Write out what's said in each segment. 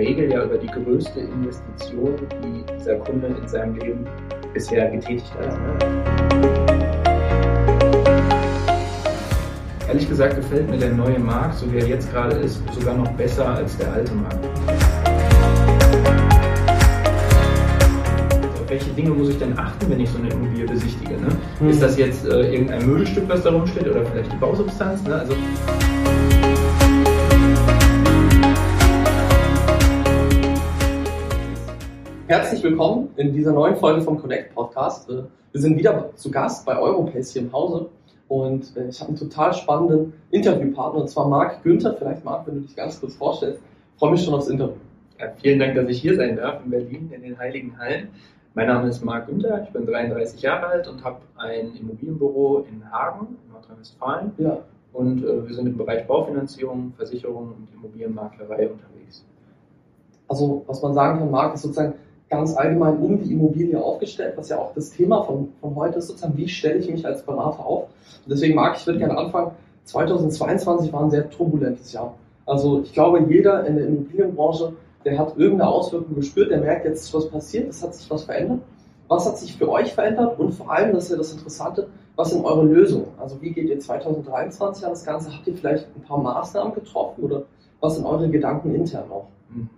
Regel ja über die größte Investition, die dieser Kunde in seinem Leben bisher getätigt hat. Ehrlich gesagt gefällt mir der neue Markt, so wie er jetzt gerade ist, sogar noch besser als der alte Markt. Auf welche Dinge muss ich denn achten, wenn ich so eine Immobilie besichtige? Ne? Mhm. Ist das jetzt äh, irgendein Möbelstück, was da rumsteht oder vielleicht die Bausubstanz? Ne? Also Herzlich willkommen in dieser neuen Folge vom Connect Podcast. Äh, wir sind wieder zu Gast bei Europace hier im Hause und äh, ich habe einen total spannenden Interviewpartner und zwar Marc Günther. Vielleicht Marc, wenn du dich ganz kurz vorstellst. Ich freue mich schon aufs Interview. Ja, vielen Dank, dass ich hier sein darf in Berlin in den Heiligen Hallen. Mein Name ist Marc Günther, ich bin 33 Jahre alt und habe ein Immobilienbüro in Hagen, in Nordrhein-Westfalen. Ja. Und äh, wir sind im Bereich Baufinanzierung, Versicherung und Immobilienmaklerei unterwegs. Also, was man sagen kann, Marc, ist sozusagen ganz allgemein um die Immobilie aufgestellt, was ja auch das Thema von, von heute ist, sozusagen, wie stelle ich mich als Berater auf. Und deswegen mag ich, würde gerne anfangen, 2022 war ein sehr turbulentes Jahr. Also ich glaube, jeder in der Immobilienbranche, der hat irgendeine Auswirkung gespürt, der merkt, jetzt ist was passiert, es hat sich was verändert. Was hat sich für euch verändert und vor allem, das ist ja das Interessante, was sind eure Lösungen? Also wie geht ihr 2023 an das Ganze? Habt ihr vielleicht ein paar Maßnahmen getroffen oder was sind eure Gedanken intern noch? Mhm.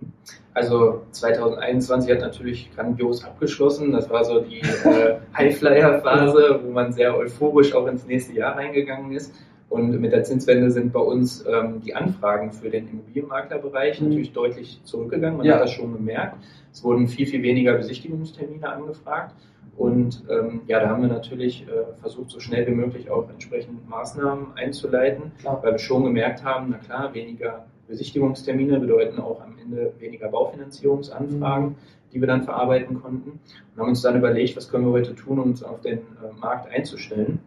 Also 2021 hat natürlich grandios abgeschlossen. Das war so die äh, Highflyer-Phase, wo man sehr euphorisch auch ins nächste Jahr reingegangen ist. Und mit der Zinswende sind bei uns ähm, die Anfragen für den Immobilienmaklerbereich mhm. natürlich deutlich zurückgegangen. Man ja. hat das schon gemerkt. Es wurden viel, viel weniger Besichtigungstermine angefragt. Und ähm, ja, da haben wir natürlich äh, versucht, so schnell wie möglich auch entsprechend Maßnahmen einzuleiten, klar. weil wir schon gemerkt haben, na klar, weniger Besichtigungstermine bedeuten auch am Ende weniger Baufinanzierungsanfragen, mhm. die wir dann verarbeiten konnten. Und haben uns dann überlegt, was können wir heute tun, um uns auf den äh, Markt einzustellen.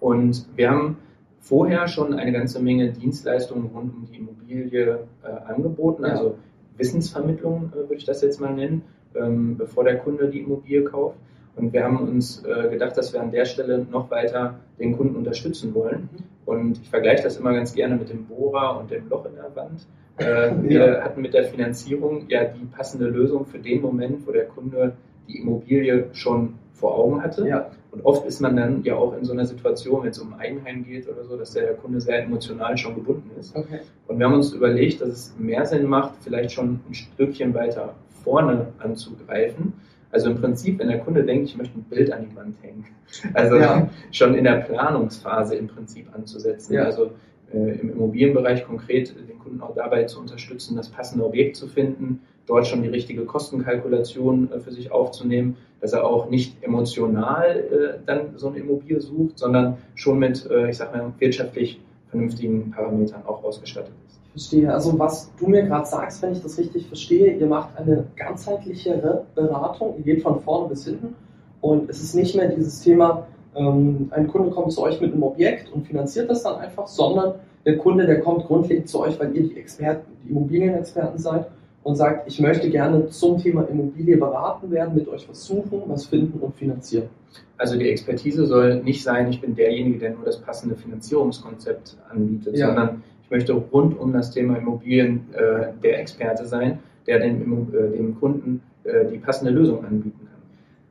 Und wir haben vorher schon eine ganze Menge Dienstleistungen rund um die Immobilie äh, angeboten, also Wissensvermittlung äh, würde ich das jetzt mal nennen, ähm, bevor der Kunde die Immobilie kauft. Und wir haben uns äh, gedacht, dass wir an der Stelle noch weiter den Kunden unterstützen wollen. Und ich vergleiche das immer ganz gerne mit dem Bohrer und dem Loch in der Wand. Äh, wir ja. hatten mit der Finanzierung ja die passende Lösung für den Moment, wo der Kunde die Immobilie schon vor Augen hatte. Ja. Und oft ist man dann ja auch in so einer Situation, wenn es um Eigenheim geht oder so, dass der Kunde sehr emotional schon gebunden ist. Okay. Und wir haben uns überlegt, dass es mehr Sinn macht, vielleicht schon ein Stückchen weiter vorne anzugreifen also im Prinzip, wenn der Kunde denkt, ich möchte ein Bild an die Wand hängen, also ja. schon in der Planungsphase im Prinzip anzusetzen. Ja. Also äh, im Immobilienbereich konkret den Kunden auch dabei zu unterstützen, das passende Objekt zu finden, dort schon die richtige Kostenkalkulation äh, für sich aufzunehmen, dass er auch nicht emotional äh, dann so eine Immobilie sucht, sondern schon mit, äh, ich sag mal, wirtschaftlich vernünftigen Parametern auch ausgestattet ist. Verstehe. Also was du mir gerade sagst, wenn ich das richtig verstehe, ihr macht eine ganzheitlichere Beratung, ihr geht von vorne bis hinten und es ist nicht mehr dieses Thema, ähm, ein Kunde kommt zu euch mit einem Objekt und finanziert das dann einfach, sondern der Kunde, der kommt grundlegend zu euch, weil ihr die Experten, die Immobilienexperten seid und sagt, ich möchte gerne zum Thema Immobilie beraten werden, mit euch was suchen, was finden und finanzieren. Also die Expertise soll nicht sein, ich bin derjenige, der nur das passende Finanzierungskonzept anbietet, ja. sondern ich möchte rund um das Thema Immobilien äh, der Experte sein, der dem, äh, dem Kunden äh, die passende Lösung anbieten kann.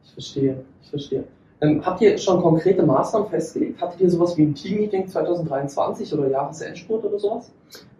Ich verstehe, ich verstehe. Ähm, habt ihr schon konkrete Maßnahmen festgelegt? Hattet ihr sowas wie ein Team-Meeting 2023 oder Jahresendspurt oder sowas?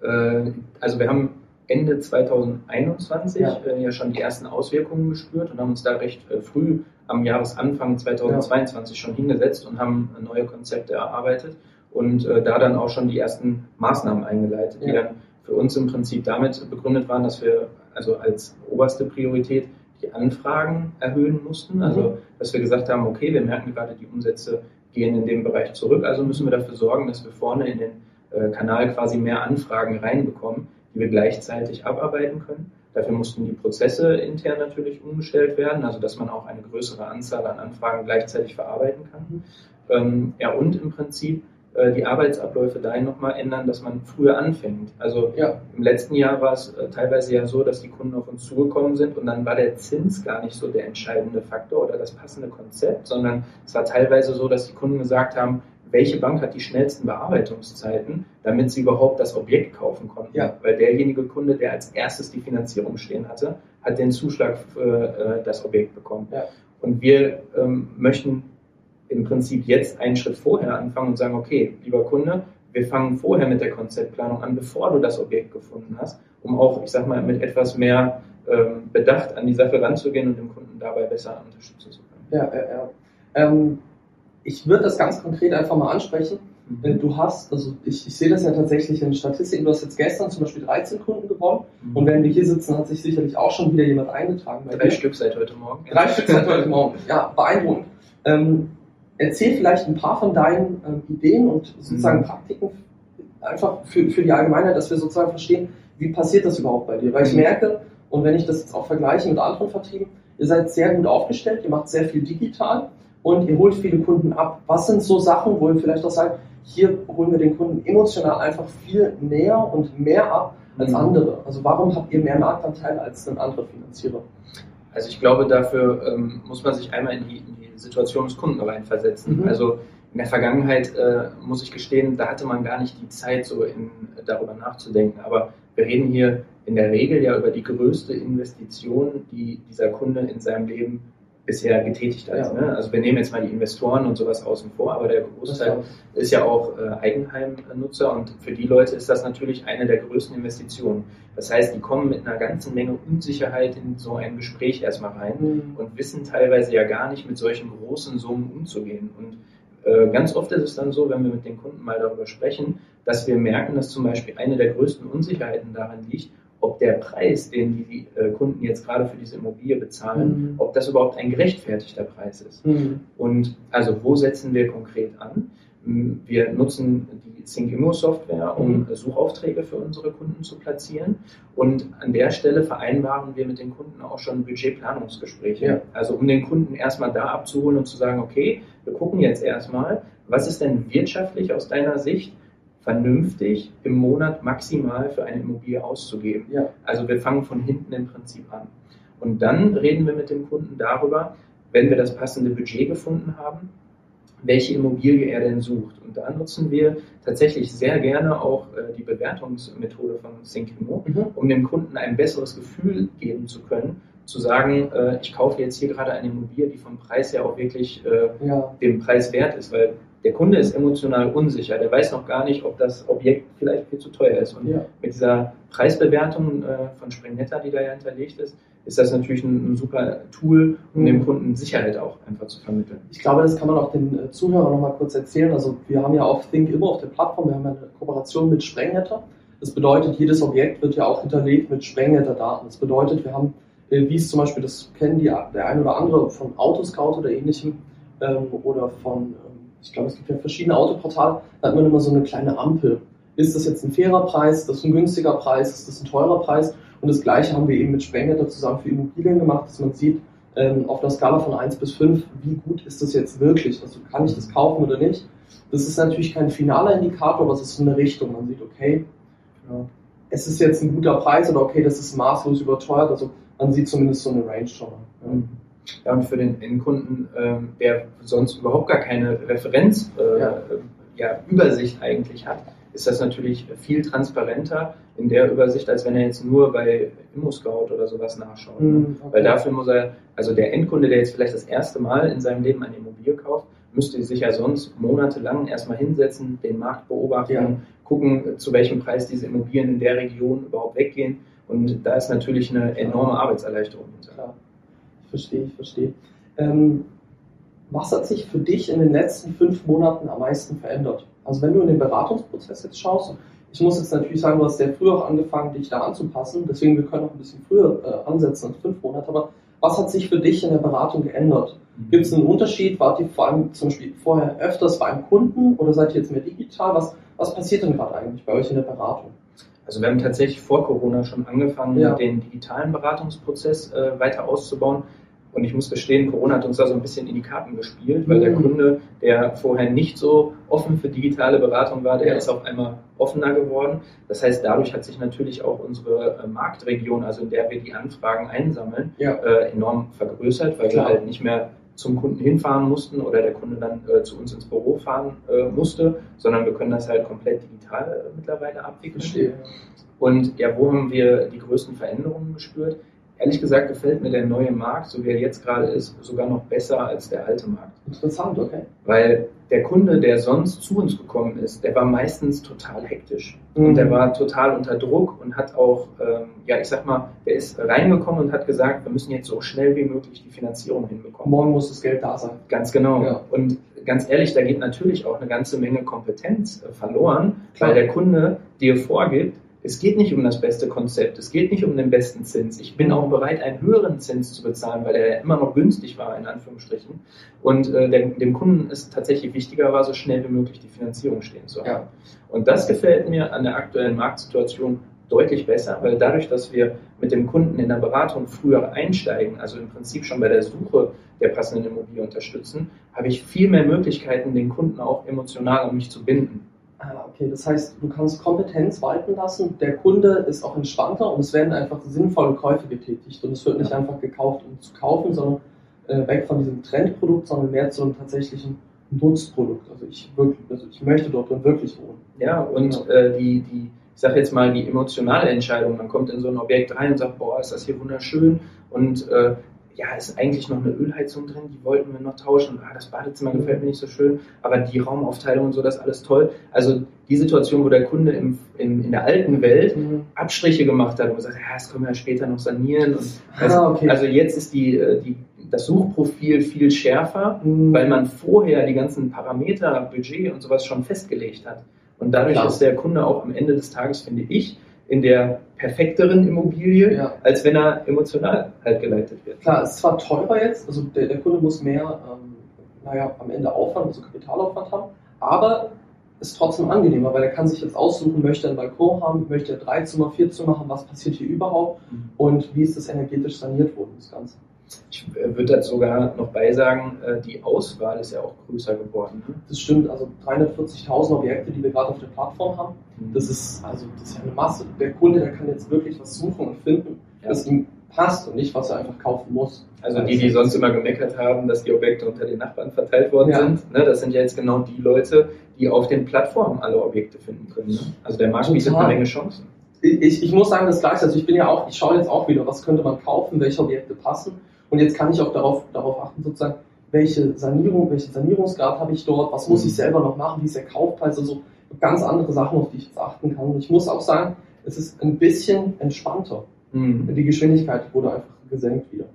Äh, also wir haben Ende 2021 ja. Äh, ja. schon die ersten Auswirkungen gespürt und haben uns da recht äh, früh am Jahresanfang 2022 ja. schon hingesetzt und haben neue Konzepte erarbeitet und äh, da dann auch schon die ersten Maßnahmen eingeleitet, die dann für uns im Prinzip damit begründet waren, dass wir also als oberste Priorität die Anfragen erhöhen mussten. Mhm. Also dass wir gesagt haben, okay, wir merken gerade, die Umsätze gehen in dem Bereich zurück, also müssen wir dafür sorgen, dass wir vorne in den äh, Kanal quasi mehr Anfragen reinbekommen, die wir gleichzeitig abarbeiten können. Dafür mussten die Prozesse intern natürlich umgestellt werden, also dass man auch eine größere Anzahl an Anfragen gleichzeitig verarbeiten kann. Mhm. Ähm, ja, und im Prinzip äh, die Arbeitsabläufe dahin nochmal ändern, dass man früher anfängt. Also ja. im letzten Jahr war es äh, teilweise ja so, dass die Kunden auf uns zugekommen sind und dann war der Zins gar nicht so der entscheidende Faktor oder das passende Konzept, sondern es war teilweise so, dass die Kunden gesagt haben, welche Bank hat die schnellsten Bearbeitungszeiten, damit sie überhaupt das Objekt kaufen konnten. Ja. Weil derjenige Kunde, der als erstes die Finanzierung stehen hatte, hat den Zuschlag für äh, das Objekt bekommen. Ja. Und wir ähm, möchten im Prinzip jetzt einen Schritt vorher anfangen und sagen, okay, lieber Kunde, wir fangen vorher mit der Konzeptplanung an, bevor du das Objekt gefunden hast, um auch, ich sag mal, mit etwas mehr ähm, Bedacht an die Sache ranzugehen und dem Kunden dabei besser unterstützen zu können. Ja, ja, ja. Ähm, ich würde das ganz konkret einfach mal ansprechen. Äh, Du hast, also ich, ich sehe das ja tatsächlich in Statistiken, du hast jetzt gestern zum Beispiel 13 Kunden gewonnen und während wir hier sitzen, hat sich sicherlich auch schon wieder jemand eingetragen. Bei Drei dir. Stück seit heute Morgen. Drei Stück seit heute Morgen. Ja, beeindruckend. Ähm, erzähl vielleicht ein paar von deinen ähm, Ideen und sozusagen Mhm. Praktiken einfach für, für die Allgemeinheit, dass wir sozusagen verstehen, wie passiert das überhaupt bei dir? Weil ich Mhm. merke, und wenn ich das jetzt auch vergleiche mit anderen Vertrieben, ihr seid sehr gut aufgestellt, ihr macht sehr viel digital und ihr holt viele Kunden ab. Was sind so Sachen, wo ihr vielleicht auch sagt, hier holen wir den Kunden emotional einfach viel näher und mehr ab als Mhm. andere? Also warum habt ihr mehr Marktanteil als ein anderer Finanzierer? Also ich glaube, dafür ähm, muss man sich einmal in die, in die Situation des Kunden reinversetzen. Mhm. Also in der Vergangenheit äh, muss ich gestehen, da hatte man gar nicht die Zeit, so in, darüber nachzudenken. Aber wir reden hier in der Regel ja über die größte Investition, die dieser Kunde in seinem Leben bisher getätigt hat. Ja. Ne? Also wir nehmen jetzt mal die Investoren und sowas außen vor, aber der Großteil ist ja auch äh, Eigenheimnutzer und für die Leute ist das natürlich eine der größten Investitionen. Das heißt, die kommen mit einer ganzen Menge Unsicherheit in so ein Gespräch erstmal rein Mhm. und wissen teilweise ja gar nicht mit solchen großen Summen umzugehen. Und äh, ganz oft ist es dann so, wenn wir mit den Kunden mal darüber sprechen, dass wir merken, dass zum Beispiel eine der größten Unsicherheiten daran liegt, ob der Preis, den die äh, Kunden jetzt gerade für diese Immobilie bezahlen, Mhm. ob das überhaupt ein gerechtfertigter Preis ist. Mhm. Und also wo setzen wir konkret an? Wir nutzen die ThinkImmo Software, um Mhm. Suchaufträge für unsere Kunden zu platzieren. Und an der Stelle vereinbaren wir mit den Kunden auch schon Budgetplanungsgespräche. Ja. Also um den Kunden erstmal da abzuholen und zu sagen, okay, wir gucken jetzt erstmal, was ist denn wirtschaftlich aus deiner Sicht vernünftig im Monat maximal für eine Immobilie auszugeben. Ja. Also wir fangen von hinten im Prinzip an. Und dann reden wir mit dem Kunden darüber, wenn wir das passende Budget gefunden haben, welche Immobilie er denn sucht. Und da nutzen wir tatsächlich sehr gerne auch äh, die Bewertungsmethode von ThinkImmo, Mhm. um dem Kunden ein besseres Gefühl geben zu können, zu sagen, äh, ich kaufe jetzt hier gerade eine Immobilie, die vom Preis her auch wirklich äh, Ja. dem Preis wert ist, weil der Kunde ist emotional unsicher, der weiß noch gar nicht, ob das Objekt vielleicht viel zu teuer ist. Und Ja. mit dieser Preisbewertung äh, von Springnetta, die da ja hinterlegt ist, ist das natürlich ein, super Tool, um Mhm. dem Kunden Sicherheit auch einfach zu vermitteln. Ich glaube, das kann man auch den äh, Zuhörern noch mal kurz erzählen. Also wir haben ja auf Think immer auf der Plattform, wir haben eine Kooperation mit Sprengnetter. Das bedeutet, jedes Objekt wird ja auch hinterlegt mit Sprengnetter-Daten. Das bedeutet, wir haben, äh, wie es zum Beispiel, das kennen die, der ein oder andere von Autoscout oder ähnlichem ähm, oder von, ich glaube, es gibt ja verschiedene Autoportale, da hat man immer so eine kleine Ampel. Ist das jetzt ein fairer Preis? Ist das ein günstiger Preis? Ist das ein teurer Preis? Und das Gleiche haben wir eben mit Sprengnetter zusammen für Immobilien gemacht, dass man sieht, ähm, auf einer Skala von 1 bis 5, wie gut ist das jetzt wirklich? Also kann ich das kaufen oder nicht? Das ist natürlich kein finaler Indikator, aber es ist so eine Richtung. Man sieht, okay, ja, es ist jetzt ein guter Preis oder okay, das ist maßlos überteuert. Also man sieht zumindest so eine Range schon. Ja. Ja, und für den Endkunden, ähm, der sonst überhaupt gar keine Referenz, äh, Ja. ja, Übersicht eigentlich hat, ist das natürlich viel transparenter in der Übersicht, als wenn er jetzt nur bei ImmoScout oder sowas nachschaut. Mhm, okay. Weil dafür muss er, also der Endkunde, der jetzt vielleicht das erste Mal in seinem Leben eine Immobilie kauft, müsste sich ja sonst monatelang erstmal hinsetzen, den Markt beobachten, Ja. gucken, zu welchem Preis diese Immobilien in der Region überhaupt weggehen. Und da ist natürlich eine enorme Arbeitserleichterung hinter. Klar. Verstehe, ich verstehe. Ähm, was hat sich für dich in den letzten fünf Monaten am meisten verändert? Also wenn du in den Beratungsprozess jetzt schaust, ich muss jetzt natürlich sagen, du hast sehr früh auch angefangen, dich da anzupassen, deswegen wir können auch ein bisschen früher äh, ansetzen als fünf Monate, aber was hat sich für dich in der Beratung geändert? Gibt es einen Unterschied? Wart ihr vor allem zum Beispiel vorher öfters bei einem Kunden oder seid ihr jetzt mehr digital? Was, was passiert denn gerade eigentlich bei euch in der Beratung? Also wir haben tatsächlich vor Corona schon angefangen, Ja. den digitalen Beratungsprozess äh, weiter auszubauen. Und ich muss gestehen, Corona hat uns da so ein bisschen in die Karten gespielt, weil der Mhm. Kunde, der vorher nicht so offen für digitale Beratung war, der Ja. ist auf einmal offener geworden. Das heißt, dadurch hat sich natürlich auch unsere äh, Marktregion, also in der wir die Anfragen einsammeln, Ja. äh, enorm vergrößert, weil Klar. wir halt nicht mehr zum Kunden hinfahren mussten oder der Kunde dann äh, zu uns ins Büro fahren äh, musste, sondern wir können das halt komplett digital äh, mittlerweile abwickeln. Verstehe. Und ja, wo haben wir die größten Veränderungen gespürt? Ehrlich gesagt gefällt mir der neue Markt, so wie er jetzt gerade ist, sogar noch besser als der alte Markt. Interessant, okay. Weil der Kunde, der sonst zu uns gekommen ist, der war meistens total hektisch. Mhm. Und der war total unter Druck und hat auch, ähm, ja, ich sag mal, der ist reingekommen und hat gesagt, wir müssen jetzt so schnell wie möglich die Finanzierung hinbekommen. Morgen muss das Geld da sein. Ganz genau. Ja. Und ganz ehrlich, da geht natürlich auch eine ganze Menge Kompetenz äh, verloren, Klar. weil der Kunde dir vorgibt, es geht nicht um das beste Konzept, es geht nicht um den besten Zins. Ich bin auch bereit, einen höheren Zins zu bezahlen, weil er immer noch günstig war, in Anführungsstrichen. Und äh, dem, dem Kunden ist tatsächlich wichtiger war, so schnell wie möglich die Finanzierung stehen zu haben. Ja. Und das gefällt mir an der aktuellen Marktsituation deutlich besser, weil dadurch, dass wir mit dem Kunden in der Beratung früher einsteigen, also im Prinzip schon bei der Suche der passenden Immobilie unterstützen, habe ich viel mehr Möglichkeiten, den Kunden auch emotional an mich zu binden. Ah, okay. Das heißt, du kannst Kompetenz walten lassen, der Kunde ist auch entspannter und es werden einfach sinnvolle Käufe getätigt. Und es wird nicht einfach gekauft, um zu kaufen, sondern äh, weg von diesem Trendprodukt, sondern mehr zu einem tatsächlichen Nutzprodukt. Also ich wirklich, also ich möchte dort drin wirklich wohnen. Ja, und äh, die, die, ich sage jetzt mal, die emotionale Entscheidung, man kommt in so ein Objekt rein und sagt, boah, ist das hier wunderschön und äh, ja, ist eigentlich noch eine Ölheizung drin, die wollten wir noch tauschen. Ah, das Badezimmer gefällt mir nicht so schön, aber die Raumaufteilung und so, das ist alles toll. Also die Situation, wo der Kunde im, in, in der alten Welt Abstriche gemacht hat und gesagt, ja, das können wir ja später noch sanieren. Und also, Ah, okay. also jetzt ist die, äh, die, das Suchprofil viel schärfer, Mhm. weil man vorher die ganzen Parameter, Budget und sowas schon festgelegt hat. Und dadurch Klar. ist der Kunde auch am Ende des Tages, finde ich, in der perfekteren Immobilie, Ja. als wenn er emotional halt geleitet wird. Klar, es ist zwar teurer jetzt, also der, der Kunde muss mehr, ähm, naja, am Ende Aufwand, also Kapitalaufwand haben, aber ist trotzdem angenehmer, weil er kann sich jetzt aussuchen, möchte er einen Balkon haben, möchte er drei Zimmer, vier Zimmer haben, was passiert hier überhaupt und wie ist das energetisch saniert worden, das Ganze. Ich äh, würde dazu sogar noch beisagen, äh, die Auswahl ist ja auch größer geworden. Ne? Das stimmt, also 340.000 Objekte, die wir gerade auf der Plattform haben, das ist, also, das ist ja eine Masse. Der Kunde, der kann jetzt wirklich was suchen und finden, Ja. das ihm passt und nicht, was er einfach kaufen muss. Also die, die sonst immer gemeckert haben, dass die Objekte unter den Nachbarn verteilt worden Ja. sind, ne, das sind ja jetzt genau die Leute, die auf den Plattformen alle Objekte finden können. Ne? Also der Markt bietet eine Menge Chancen. ich, ich muss sagen, das gleiche. Also ich bin ja auch, ich schaue jetzt auch wieder, was könnte man kaufen, welche Objekte passen. Und jetzt kann ich auch darauf, darauf achten, sozusagen, welche Sanierung, welchen Sanierungsgrad habe ich dort, was muss Mhm. ich selber noch machen, wie ist der Kaufpreis, also ganz andere Sachen, auf die ich jetzt achten kann. Und ich muss auch sagen, es ist ein bisschen entspannter. Mhm. Die Geschwindigkeit wurde einfach gesenkt wieder.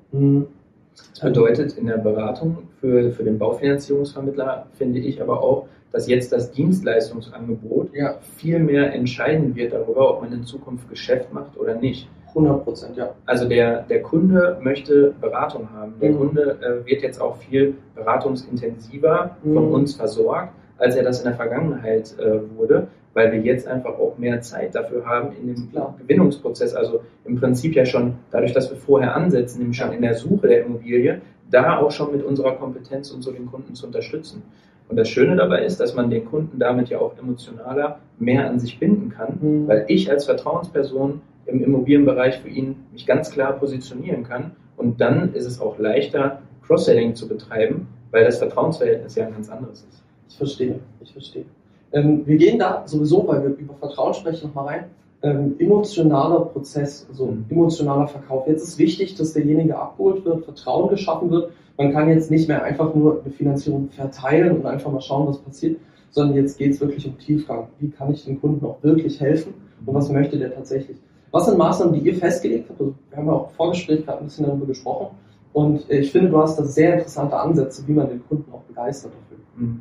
Das bedeutet in der Beratung für, für den Baufinanzierungsvermittler, finde ich aber auch, dass jetzt das Dienstleistungsangebot Ja, viel mehr entscheiden wird darüber, ob man in Zukunft Geschäft macht oder nicht. 100 Prozent, ja. Also der, der Kunde möchte Beratung haben. Der Mhm. Kunde äh, wird jetzt auch viel beratungsintensiver von Mhm. uns versorgt, als er das in der Vergangenheit äh, wurde, weil wir jetzt einfach auch mehr Zeit dafür haben in dem Klar. Gewinnungsprozess. Also im Prinzip ja schon dadurch, dass wir vorher ansetzen, nämlich schon in der Suche der Immobilie, da auch schon mit unserer Kompetenz und so den Kunden zu unterstützen. Und das Schöne dabei ist, dass man den Kunden damit ja auch emotionaler mehr an sich binden kann, Mhm. weil ich als Vertrauensperson im Immobilienbereich für ihn mich ganz klar positionieren kann. Und dann ist es auch leichter, Cross-Selling zu betreiben, weil das Vertrauensverhältnis ja ein ganz anderes ist. Ich verstehe, ich verstehe. Ähm, wir gehen da sowieso, weil wir über Vertrauen sprechen, nochmal rein. Ähm, emotionaler Prozess, also Mhm. emotionaler Verkauf. Jetzt ist wichtig, dass derjenige abgeholt wird, Vertrauen geschaffen wird. Man kann jetzt nicht mehr einfach nur eine Finanzierung verteilen und einfach mal schauen, was passiert, sondern jetzt geht es wirklich um Tiefgang. Wie kann ich dem Kunden auch wirklich helfen und was möchte der tatsächlich? Was sind Maßnahmen, die ihr festgelegt habt? Also wir haben ja auch im Vorgespräch gerade ein bisschen darüber gesprochen. Und äh, ich finde, du hast da sehr interessante Ansätze, wie man den Kunden auch begeistert dafür. Mhm.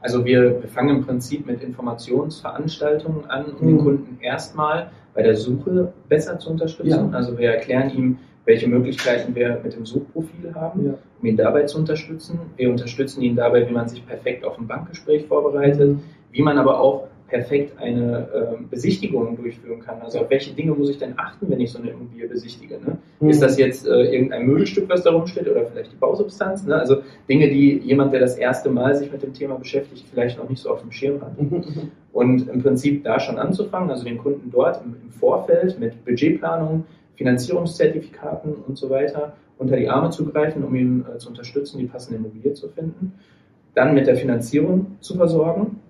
Also wir, wir fangen im Prinzip mit Informationsveranstaltungen an, um den Mhm. Kunden erstmal bei der Suche besser zu unterstützen. Ja. Also wir erklären ihm, welche Möglichkeiten wir mit dem Suchprofil haben, Ja. um ihn dabei zu unterstützen. Wir unterstützen ihn dabei, wie man sich perfekt auf ein Bankgespräch vorbereitet, wie man aber auch perfekt eine ähm, Besichtigung durchführen kann. Also auf welche Dinge muss ich denn achten, wenn ich so eine Immobilie besichtige? Ne? Mhm. Ist das jetzt äh, irgendein Möbelstück, was da rumsteht oder vielleicht die Bausubstanz? Ne? Also Dinge, die jemand, der das erste Mal sich mit dem Thema beschäftigt, vielleicht noch nicht so auf dem Schirm hat. Mhm, mhm. Und im Prinzip da schon anzufangen, also den Kunden dort im, im Vorfeld mit Budgetplanung, Finanzierungszertifikaten und so weiter unter die Arme zu greifen, um ihn äh, zu unterstützen, die passende Immobilie zu finden, dann mit der Finanzierung zu versorgen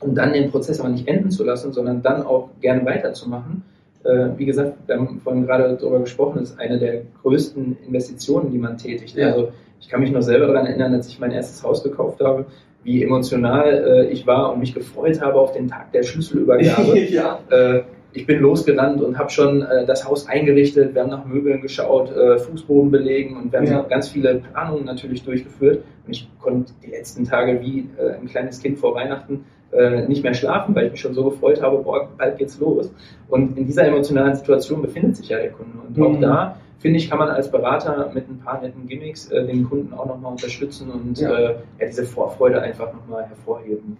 und dann den Prozess aber nicht enden zu lassen, sondern dann auch gerne weiterzumachen. Äh, wie gesagt, wir haben vorhin gerade darüber gesprochen, das ist eine der größten Investitionen, die man tätigt. Ja. Also ich kann mich noch selber daran erinnern, als ich mein erstes Haus gekauft habe, wie emotional äh, ich war und mich gefreut habe auf den Tag der Schlüsselübergabe. ja. äh, ich bin losgerannt und habe schon äh, das Haus eingerichtet. Wir haben nach Möbeln geschaut, äh, Fußboden belegen und wir haben ja. ganz viele Planungen natürlich durchgeführt. Und ich konnte die letzten Tage wie äh, ein kleines Kind vor Weihnachten äh, nicht mehr schlafen, weil ich mich schon so gefreut habe, boah, bald geht's los. Und in dieser emotionalen Situation befindet sich ja der Kunde. Und mhm. auch da finde ich, kann man als Berater mit ein paar netten Gimmicks äh, den Kunden auch nochmal unterstützen und ja. Äh, ja, diese Vorfreude einfach nochmal hervorheben.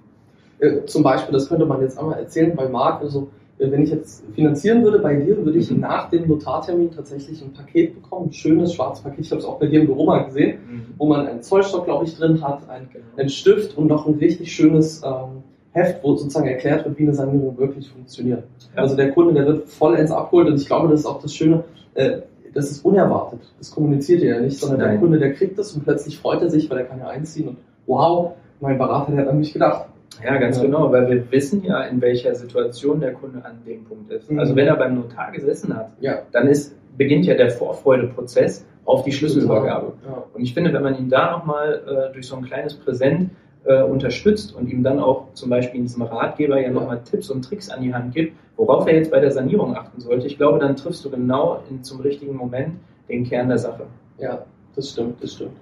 Äh, zum Beispiel, das könnte man jetzt einmal erzählen bei Marc, also äh, wenn ich jetzt finanzieren würde bei dir, würde ich mhm. nach dem Notartermin tatsächlich ein Paket bekommen, ein schönes schwarzes Paket. Ich habe es auch bei dir im Büro mal gesehen, mhm. wo man einen Zollstock, glaube ich, drin hat, einen, genau. einen Stift und noch ein richtig schönes ähm, Heft, wo sozusagen erklärt wird, wie eine Sanierung wirklich funktioniert. Ja. Also der Kunde, der wird vollends abgeholt und ich glaube, das ist auch das Schöne. Äh, das ist unerwartet. Das kommuniziert er ja nicht, sondern Nein. der Kunde, der kriegt das und plötzlich freut er sich, weil er kann ja einziehen und wow, mein Berater, der hat an mich gedacht. Ja, ganz ja. genau, weil wir wissen ja, in welcher Situation der Kunde an dem Punkt ist. Mhm. Also wenn er beim Notar gesessen hat, ja. dann ist, beginnt ja der Vorfreudeprozess auf die Schlüsselübergabe. Ja. Und ich finde, wenn man ihn da nochmal äh, durch so ein kleines Präsent äh, unterstützt und ihm dann auch zum Beispiel in diesem Ratgeber ja nochmal Tipps und Tricks an die Hand gibt, worauf er jetzt bei der Sanierung achten sollte, ich glaube, dann triffst du genau in, zum richtigen Moment den Kern der Sache. Ja, das stimmt, das stimmt.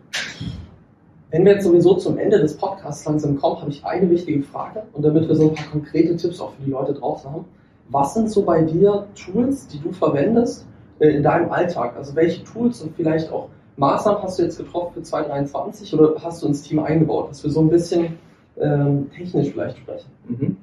Wenn wir jetzt sowieso zum Ende des Podcasts langsam kommen, habe ich eine wichtige Frage und damit wir so ein paar konkrete Tipps auch für die Leute draußen haben. Was sind so bei dir Tools, die du verwendest äh, in deinem Alltag? Also welche Tools und vielleicht auch Maßnahmen hast du jetzt getroffen für 2023 oder hast du ins Team eingebaut, dass wir so ein bisschen ähm, technisch vielleicht sprechen? Mhm.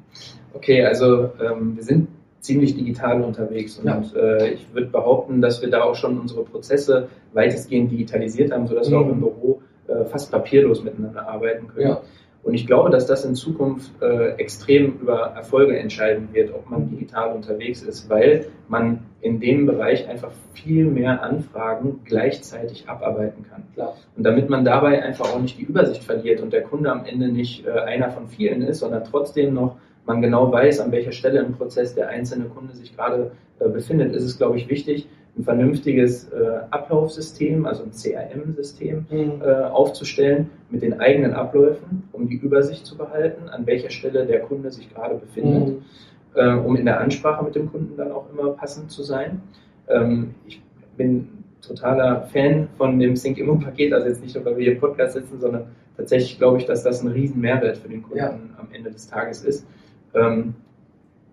Okay, also ähm, wir sind ziemlich digital unterwegs und ja. äh, ich würde behaupten, dass wir da auch schon unsere Prozesse weitestgehend digitalisiert haben, sodass mhm. wir auch im Büro äh, fast papierlos miteinander arbeiten können. Ja. Und ich glaube, dass das in Zukunft äh, extrem über Erfolge entscheiden wird, ob man digital unterwegs ist, weil man in dem Bereich einfach viel mehr Anfragen gleichzeitig abarbeiten kann. Klar. Und damit man dabei einfach auch nicht die Übersicht verliert und der Kunde am Ende nicht äh, einer von vielen ist, sondern trotzdem noch man genau weiß, an welcher Stelle im Prozess der einzelne Kunde sich gerade äh, befindet, ist es, glaube ich, wichtig, ein vernünftiges äh, Ablaufsystem, also ein CRM-System mhm. äh, aufzustellen mit den eigenen Abläufen, um die Übersicht zu behalten, an welcher Stelle der Kunde sich gerade befindet, mhm. äh, um in der Ansprache mit dem Kunden dann auch immer passend zu sein. Ähm, ich bin totaler Fan von dem Sync Immo Paket, also jetzt nicht nur, weil wir hier im Podcast sitzen, sondern tatsächlich glaube ich, dass das ein riesen Mehrwert für den Kunden ja. am Ende des Tages ist. Ähm,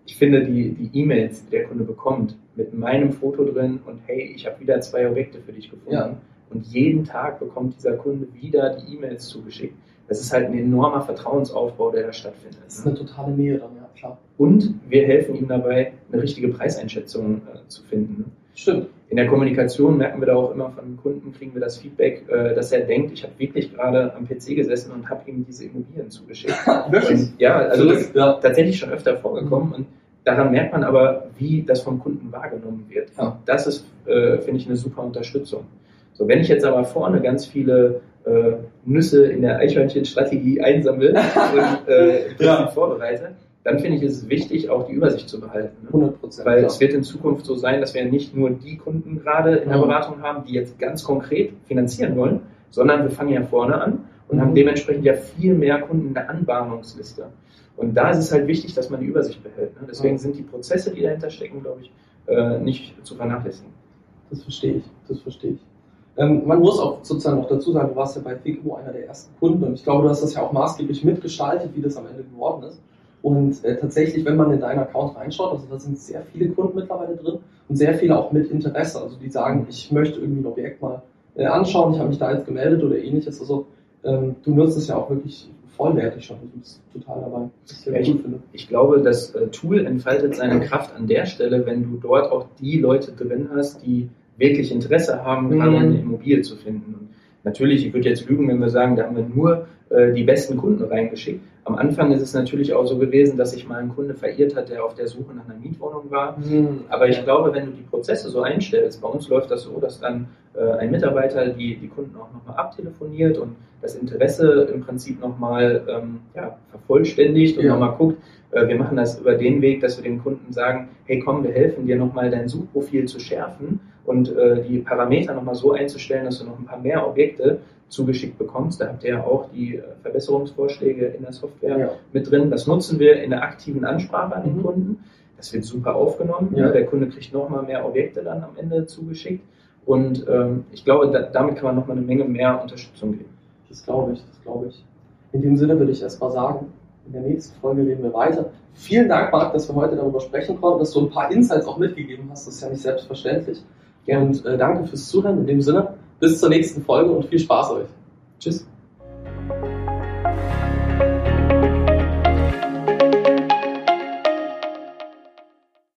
ich finde die, die E-Mails, die der Kunde bekommt, mit meinem Foto drin und hey, ich habe wieder zwei Objekte für dich gefunden. Ja. Und jeden Tag bekommt dieser Kunde wieder die E-Mails zugeschickt. Das ist halt ein enormer Vertrauensaufbau, der da stattfindet. Das ist eine totale Nähe dann, ja, klar. Und wir helfen ihm dabei, eine richtige Preiseinschätzung äh, zu finden. Stimmt. In der Kommunikation merken wir da auch immer von Kunden, kriegen wir das Feedback, äh, dass er denkt, ich habe wirklich gerade am PC gesessen und habe ihm diese Immobilien zugeschickt. wirklich? Und, ja, also das ist ja. tatsächlich schon öfter vorgekommen. Mhm. Und daran merkt man aber, wie das vom Kunden wahrgenommen wird. Ja. Das ist, äh, finde ich, eine super Unterstützung. So, wenn ich jetzt aber vorne ganz viele äh, Nüsse in der Eichhörnchen-Strategie einsammle und äh, ja. vorbereite, dann finde ich es wichtig, auch die Übersicht zu behalten. Ne? 100 Prozent. Weil klar. es wird in Zukunft so sein, dass wir nicht nur die Kunden gerade in der Beratung haben, die jetzt ganz konkret finanzieren wollen, sondern wir fangen ja vorne an und mhm. haben dementsprechend ja viel mehr Kunden in der Anbahnungsliste. Und da ist es halt wichtig, dass man die Übersicht behält. Ne? Deswegen mhm. sind die Prozesse, die dahinter stecken, glaube ich, äh, nicht zu vernachlässigen. Das verstehe ich, das verstehe ich. Ähm, man muss auch sozusagen noch dazu sagen, du warst ja bei Figmo einer der ersten Kunden und ich glaube, du hast das ja auch maßgeblich mitgestaltet, wie das am Ende geworden ist. Und äh, tatsächlich, wenn man in deinen Account reinschaut, also da sind sehr viele Kunden mittlerweile drin und sehr viele auch mit Interesse. Also die sagen, ich möchte irgendwie ein Objekt mal äh, anschauen, ich habe mich da jetzt gemeldet oder ähnliches. Also ähm, du nutzt es ja auch wirklich vollwertig schon. Du bist total dabei. Ja, ich, ich, glaube, das äh, Tool entfaltet seine Kraft an der Stelle, wenn du dort auch die Leute drin hast, die wirklich Interesse haben, mhm. gerade eine Immobilie zu finden. Und natürlich, ich würde jetzt lügen, wenn wir sagen, da haben wir nur äh, die besten Kunden reingeschickt. Am Anfang ist es natürlich auch so gewesen, dass sich mal ein Kunde verirrt hat, der auf der Suche nach einer Mietwohnung war. Mhm. Aber ich glaube, wenn du die Prozesse so einstellst, bei uns läuft das so, dass dann ein Mitarbeiter die, die Kunden auch nochmal abtelefoniert und das Interesse im Prinzip nochmal ähm, ja, vervollständigt und Ja. nochmal guckt. Äh, wir machen das über den Weg, dass wir dem Kunden sagen, hey komm, wir helfen dir nochmal dein Suchprofil zu schärfen und äh, die Parameter nochmal so einzustellen, dass du noch ein paar mehr Objekte zugeschickt bekommst. Da habt ihr ja auch die äh, Verbesserungsvorschläge in der Software Ja. mit drin. Das nutzen wir in der aktiven Ansprache an den Mhm. Kunden. Das wird super aufgenommen. Ja. Der Kunde kriegt nochmal mehr Objekte dann am Ende zugeschickt. Und ähm, ich glaube, da, damit kann man nochmal eine Menge mehr Unterstützung geben. Das glaube ich, das glaube ich. In dem Sinne würde ich erstmal sagen, in der nächsten Folge reden wir weiter. Vielen Dank, Marc, dass wir heute darüber sprechen konnten, dass du ein paar Insights auch mitgegeben hast. Das ist ja nicht selbstverständlich. Und äh, danke fürs Zuhören. In dem Sinne, bis zur nächsten Folge und viel Spaß euch. Tschüss.